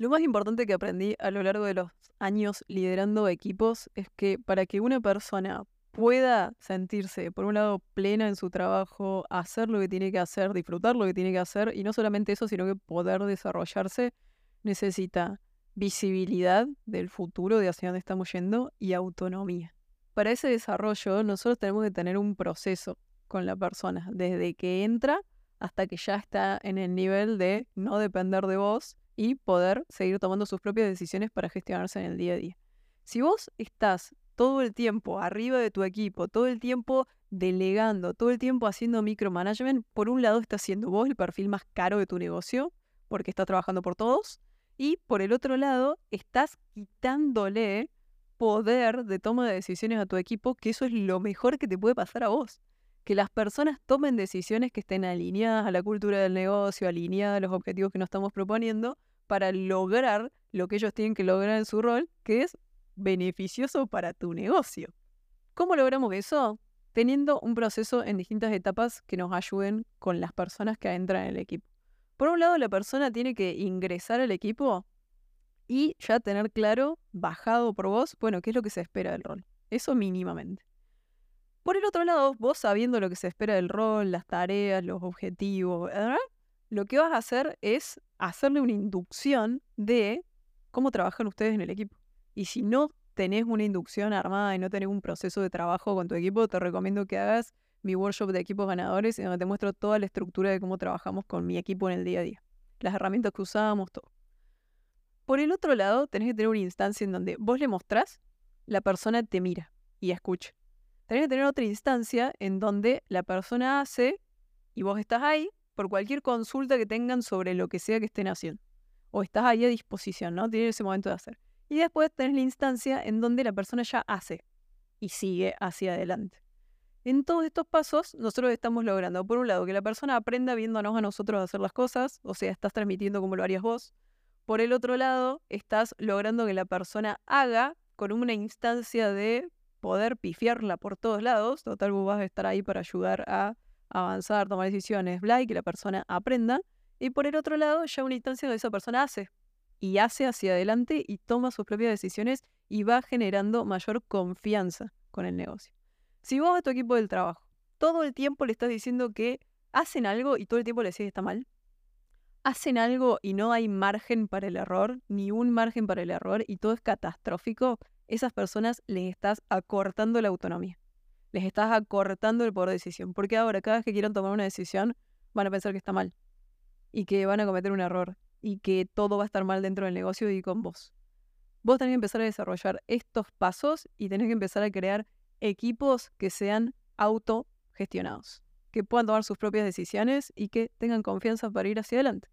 Lo más importante que aprendí a lo largo de los años liderando equipos es que para que una persona pueda sentirse, por un lado, plena en su trabajo, hacer lo que tiene que hacer, disfrutar lo que tiene que hacer, y no solamente eso, sino que poder desarrollarse, necesita visibilidad del futuro, de hacia dónde estamos yendo, y autonomía. Para ese desarrollo, nosotros tenemos que tener un proceso con la persona, desde que entra hasta que ya está en el nivel de no depender de vos y poder seguir tomando sus propias decisiones para gestionarse en el día a día. Si vos estás todo el tiempo arriba de tu equipo, todo el tiempo delegando, todo el tiempo haciendo micromanagement, por un lado estás siendo vos el perfil más caro de tu negocio, porque estás trabajando por todos, y por el otro lado estás quitándole poder de toma de decisiones a tu equipo, que eso es lo mejor que te puede pasar a vos. Que las personas tomen decisiones que estén alineadas a la cultura del negocio, alineadas a los objetivos que nos estamos proponiendo, para lograr lo que ellos tienen que lograr en su rol, que es beneficioso para tu negocio. ¿Cómo logramos eso? Teniendo un proceso en distintas etapas que nos ayuden con las personas que entran en el equipo. Por un lado, la persona tiene que ingresar al equipo y ya tener claro, bajado por vos, bueno, qué es lo que se espera del rol. Eso mínimamente. Por el otro lado, vos sabiendo lo que se espera del rol, las tareas, los objetivos, ¿verdad? Lo que vas a hacer es hacerle una inducción de cómo trabajan ustedes en el equipo. Y si no tenés una inducción armada y no tenés un proceso de trabajo con tu equipo, te recomiendo que hagas mi workshop de equipos ganadores en donde te muestro toda la estructura de cómo trabajamos con mi equipo en el día a día. Las herramientas que usamos, todo. Por el otro lado, tenés que tener una instancia en donde vos le mostrás, la persona te mira y escucha. Tenés que tener otra instancia en donde la persona hace y vos estás ahí por cualquier consulta que tengan sobre lo que sea que estén haciendo. O estás ahí a disposición, ¿no? Tienes ese momento de hacer. Y después tenés la instancia en donde la persona ya hace y sigue hacia adelante. En todos estos pasos, nosotros estamos logrando, por un lado, que la persona aprenda viéndonos a nosotros hacer las cosas, o sea, estás transmitiendo como lo harías vos. Por el otro lado, estás logrando que la persona haga con una instancia de poder pifiarla por todos lados. Total, vos vas a estar ahí para ayudar a avanzar, tomar decisiones, bla, y que la persona aprenda. Y por el otro lado, ya una instancia donde esa persona hace. Y hace hacia adelante y toma sus propias decisiones y va generando mayor confianza con el negocio. Si vos a tu equipo del trabajo todo el tiempo le estás diciendo que hacen algo y todo el tiempo le decís que está mal, hacen algo y no hay margen para el error, ni un margen para el error y todo es catastrófico, esas personas les estás acortando la autonomía les estás acortando el poder de decisión. Porque ahora, cada vez que quieran tomar una decisión, van a pensar que está mal. Y que van a cometer un error. Y que todo va a estar mal dentro del negocio y con vos. Vos tenés que empezar a desarrollar estos pasos y tenés que empezar a crear equipos que sean autogestionados. Que puedan tomar sus propias decisiones y que tengan confianza para ir hacia adelante.